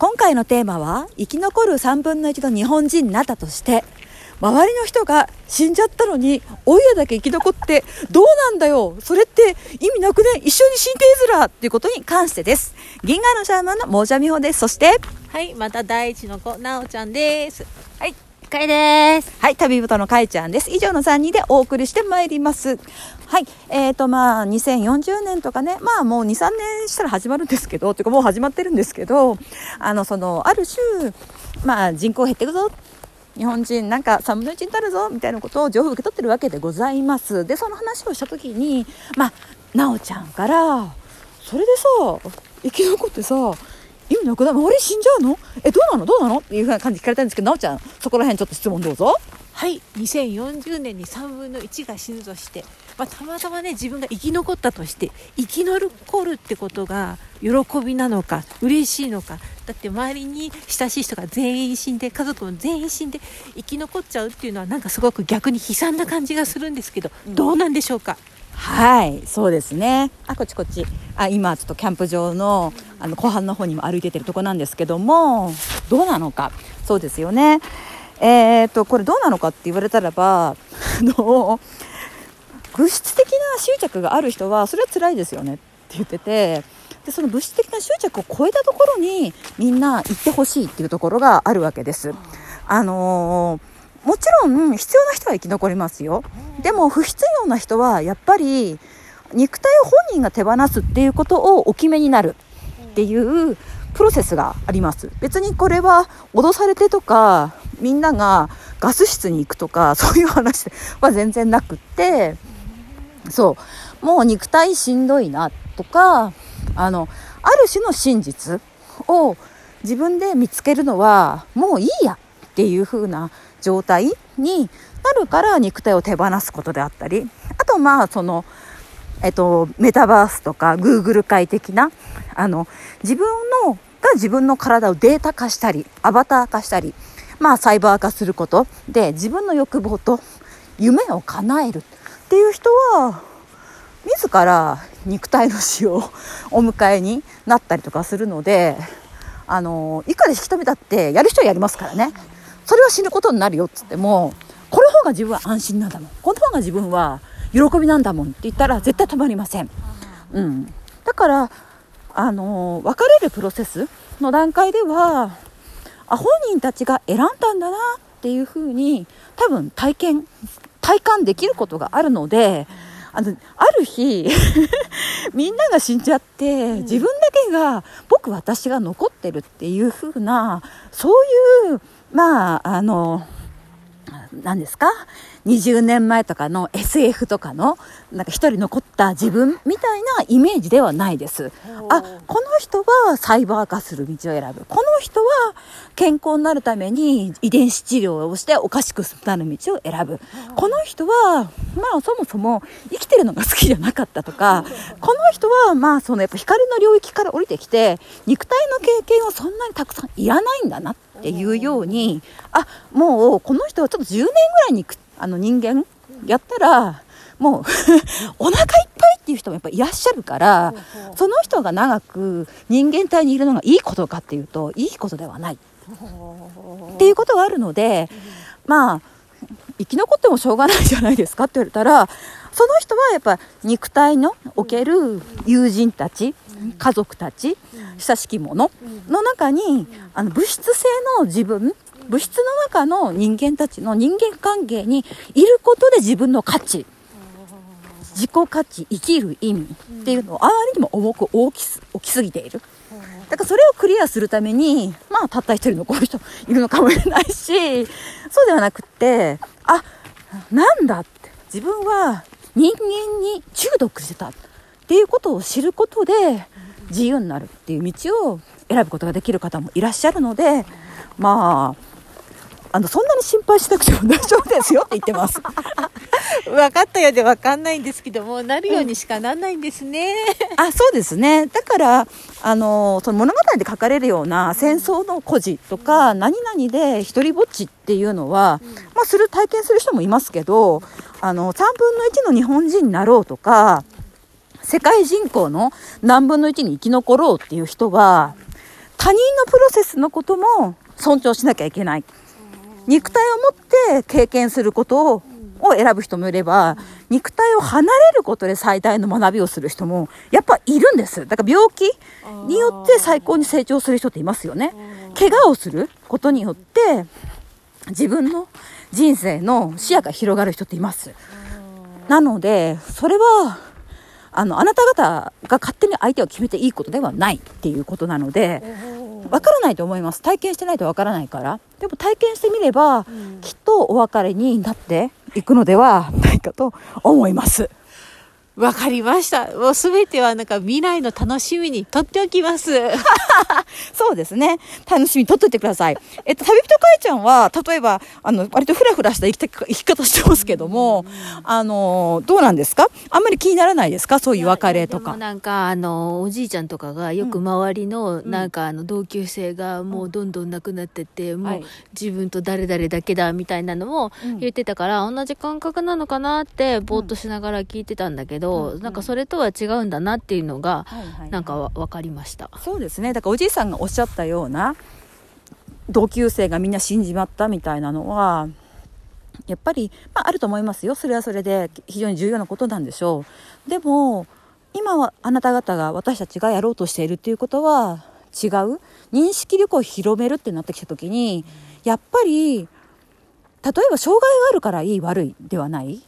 今回のテーマは生き残る3分の1の日本人になったとして周りの人が死んじゃったのにおいらだけ生き残ってどうなんだよそれって意味なくね一緒に死んでいずらっていうことに関してです。銀河のシャーマンのモージャミホです。そしてはい、また第一の子、なおちゃんです。はいかいです。はい、旅人のかいちゃんです。以上の3人でお送りしてまいります。はい、えーとまあ、2040年とかね、まあもう2、3年したら始まるんですけど、というかもう始まってるんですけど、あの、その、ある種、まあ人口減っていくぞ。日本人なんか3分の1になるぞみたいなことを情報を受け取ってるわけでございます。で、その話をした時に、まあ、なおちゃんから、それでさ、生き残ってさ、意味なくない？周り死んじゃうの？え、どうなの？どうなの？っていうふうな感じで聞かれたんですけど、なおちゃん、そこら辺ちょっと質問どうぞ。はい、2040年に3分の1が死ぬとして、まあ、たまたまね、自分が生き残ったとして、生き残るってことが喜びなのか、嬉しいのか。だって周りに親しい人が全員死んで、家族も全員死んで、生き残っちゃうっていうのはなんかすごく逆に悲惨な感じがするんですけど、どうなんでしょうか？はい、そうですね。あ、こっちこっち。あ、今ちょっとキャンプ場のあの後半の方にも歩いててるとこなんですけども、どうなのか。そうですよね。えー、とこれどうなのかって言われたらば、あの物質的な執着がある人はそれは辛いですよねって言ってて。でその物質的な執着を超えたところにみんな行ってほしいっていうところがあるわけです。あのーもちろん必要な人は生き残りますよ。でも不必要な人はやっぱり肉体を本人が手放すっていうことをお決めになる。っていうプロセスがあります。別にこれは脅されてとかみんながガス室に行くとか そういう話は全然なくって。そう。もう肉体しんどいなとかあのある種の真実を自分で見つけるのはもういいやっていう風な状態になるから肉体を手放すことであったりあとまあそのえっと、メタバースとかグーグル界的なあの自分のが自分の体をデータ化したりアバター化したり、まあ、サイバー化することで自分の欲望と夢を叶えるっていう人は自ら肉体の死をお迎えになったりとかするのであのいかに引き止めたってやる人はやりますからね。それは死ぬことになるよっつってもこの方が自分は安心なんだもん。この方が自分は喜びなんだもんって言ったら絶対止まりません、うん、だからあの別れるプロセスの段階ではあ本人たちが選んだんだなっていうふうに多分体験体感できることがあるのであのある日 みんなが死んじゃって自分だけが僕私が残ってるっていうふうなそういうまああの何ですか？20年前とかの SF とかのなんか一人残った自分みたいなイメージではないです。あこの人はサイバー化する道を選ぶ。この人は健康になるために遺伝子治療をしておかしくなる道を選ぶ。この人はまあそもそも生きてるのが好きじゃなかったとかこの人はまあそのやっぱ光の領域から降りてきて肉体の経験はそんなにたくさんいらないんだなっていうようにあもうこの人はちょっと10年ぐらいにあの人間やったらもう お腹いっぱいっていう人もやっぱいらっしゃるからその人が長く人間体にいるのがいいことかっていうといいことではない。っていうことがあるのでまあ生き残ってもしょうがないじゃないですかって言われたらその人はやっぱ肉体のおける友人たち家族たち親しき者の中にあの物質性の自分物質の中の人間たちの人間関係にいることで自分の価値自己価値生きる意味っていうのをあまりにも重く大きす大きすぎている。だからそれをクリアするためにまあたった一人のこういう人いるのかもしれないしそうではなくってあなんだって。自分は人間に中毒してたっていうことを知ることで自由になるっていう道を選ぶことができる方もいらっしゃるのでまああのそんなに心配しなくても大丈夫ですよって言ってます。分かったようで分かんないんですけども、なるようにしかなんないんですね。あそうですね。だからあのその物語で書かれるような戦争の孤児とか何々で一人ぼっちっていうのは、まあ、する体験する人もいますけどあの3分の1の日本人になろうとか世界人口の何分の1に生き残ろうっていう人は他人のプロセスのことも尊重しなきゃいけない。肉体を持って経験することを選ぶ人もいれば、肉体を離れることで最大の学びをする人も、やっぱいるんです。だから病気によって最高に成長する人っていますよね。怪我をすることによって、自分の人生の視野が広がる人っています。なので、それは、あの、あなた方が勝手に相手を決めていいことではないっていうことなので、わからないと思います。体験してないとわからないから。でも体験してみれば、きっとお別れになっていくのではないかと思います。わかりました。もうすべてはなんか未来の楽しみにとっておきます。そうですね。楽しみにとっといてください。えっと、旅人かいちゃんは、例えば、あの、割とフラフラした生き生き方してますけども、あの、どうなんですか？あんまり気にならないですか？そういう別れとか。なんか、あの、おじいちゃんとかがよく周りの、なんか、あの、同級生がもうどんどんなくなってって、もう自分と誰々だけだみたいなのも言ってたから、同じ感覚なのかなって、ぼーっとしながら聞いてたんだけど、ど、うん、なんかそれとは違うんだなっていうのが、なんか分かりました、そうですね。だからおじいさんがおっしゃったような同級生がみんな死んじまったみたいなのはやっぱり、まあ、あると思いますよ。それはそれで非常に重要なことなんでしょう。でも今はあなた方が私たちがやろうとしているっていうことは違う。認識力を広めるってなってきた時にやっぱり例えば障害があるからいい悪いではない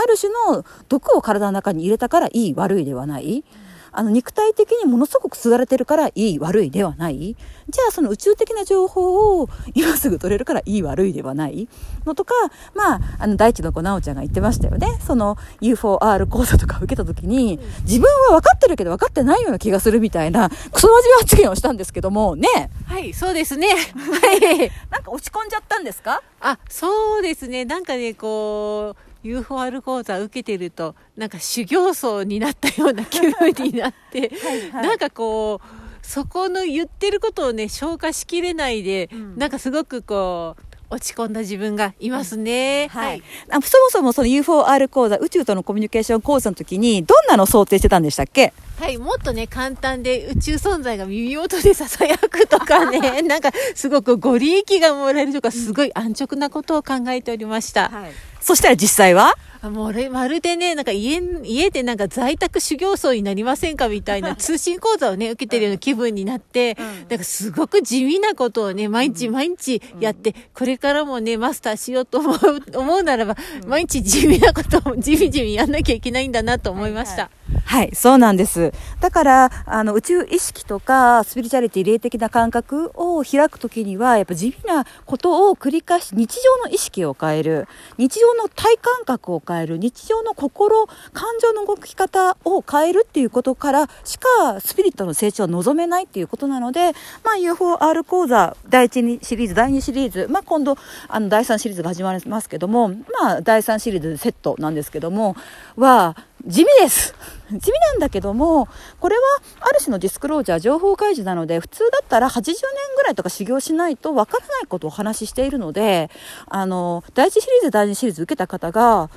ある種の毒を体の中に入れたからいい悪いではない。あの肉体的にものすごくすがれてるからいい悪いではない。じゃあその宇宙的な情報を今すぐ取れるからいい悪いではない。のとかまああの大地の子直ちゃんが言ってましたよね。その U4R 講座とか受けた時に自分は分かってるけど分かってないような気がするみたいなクソ真面目発言をしたんですけども。ね。はいそうですね。はい。なんか落ち込んじゃったんですか？あそうですね。なんかねこう UFOR 講座受けてるとなんか修行僧になったような気分になって はい、なんかこうそこの言ってることをね消化しきれないで、うん、なんかすごくこう落ち込んだ自分がいますね。はい。あそもそもその UFOR 講座、宇宙とのコミュニケーション講座の時に、どんなの想定してたんでしたっけ？はい、もっとね、簡単で宇宙存在が耳元で囁くとかね、なんかすごくご利益がもらえるとか、すごい安直なことを考えておりました。はいそしたら実際は？もうまるでね、なんか家、家でなんか在宅修行僧になりませんかみたいな通信講座をね、受けてるような気分になって、うん、なんかすごく地味なことをね、毎日毎日やって、うん、これからもね、マスターしようと思う、思うならば、うん、毎日地味なことを地味地味やんなきゃいけないんだなと思いました。はいはいはい、そうなんです。だから、あの、宇宙意識とか、スピリチュアリティ、霊的な感覚を開くときには、やっぱ地味なことを繰り返し、日常の意識を変える、日常の体感覚を変える、日常の心、感情の動き方を変えるっていうことからしか、スピリットの成長は望めないっていうことなので、まあ、UFOR 講座、第1シリーズ、第2シリーズ、まあ、今度、あの、第3シリーズが始まりますけども、まあ、第3シリーズセットなんですけども、は、地味です。地味なんだけどもこれはある種のディスクロージャー情報開示なので普通だったら80年ぐらいとか修行しないとわからないことをお話ししているのであの第1シリーズ第2シリーズ受けた方が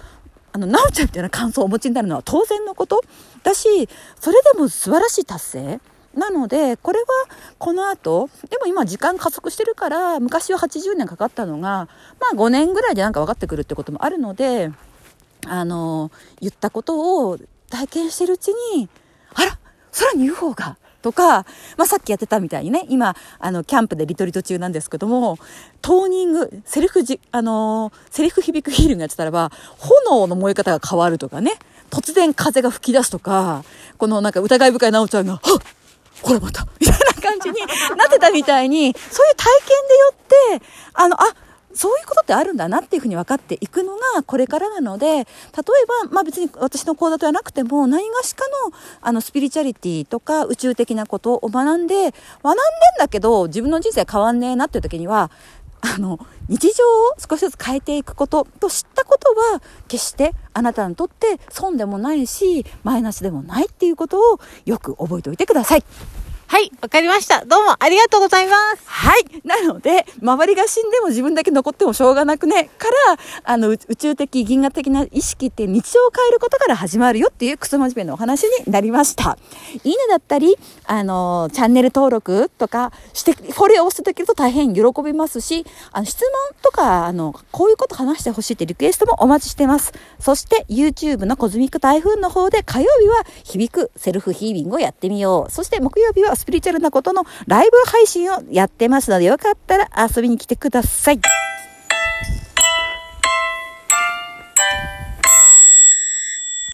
あの、なおちゃんみたいな感想をお持ちになるのは当然のこと。だし、それでも素晴らしい達成。なので、これはこの後、でも今時間加速してるから、昔は80年かかったのが、まあ5年ぐらいでなんか分かってくるってこともあるので、あの、言ったことを体験してるうちに、あら空に UFO がとか、まあ、さっきやってたみたいにね、今、あの、キャンプでリトリート中なんですけども、トーニング、セルフじ、あのセルフ響くヒーリングやってたらば、炎の燃え方が変わるとかね、突然風が吹き出すとか、このなんか疑い深いなおちゃんが、はっほらまたみたいな感じになってたみたいに、そういう体験でよって、あの、あ、そういうことってあるんだなっていうふうに分かっていくのがこれからなので例えば、まあ、別に私の講座ではなくても何がしかのあのスピリチュアリティとか宇宙的なことを学んで学んでんだけど自分の人生変わんねえなっていう時にはあの日常を少しずつ変えていくことと知ったことは決してあなたにとって損でもないしマイナスでもないっていうことをよく覚えておいてください。はい、わかりました。どうもありがとうございます。はい。なので、周りが死んでも自分だけ残ってもしょうがなくね、から、あの、宇宙的、銀河的な意識って日常を変えることから始まるよっていうクソ真面目なお話になりました。いいねだったり、あの、チャンネル登録とかして、フォローをしていただけると大変喜びますし、あの、質問とか、あの、こういうこと話してほしいってリクエストもお待ちしてます。そして、YouTube のコズミック台風の方で火曜日は響くセルフヒーリングをやってみよう。そして、木曜日はスピリチュアルなことのライブ配信をやってますので、よかったら遊びに来てください。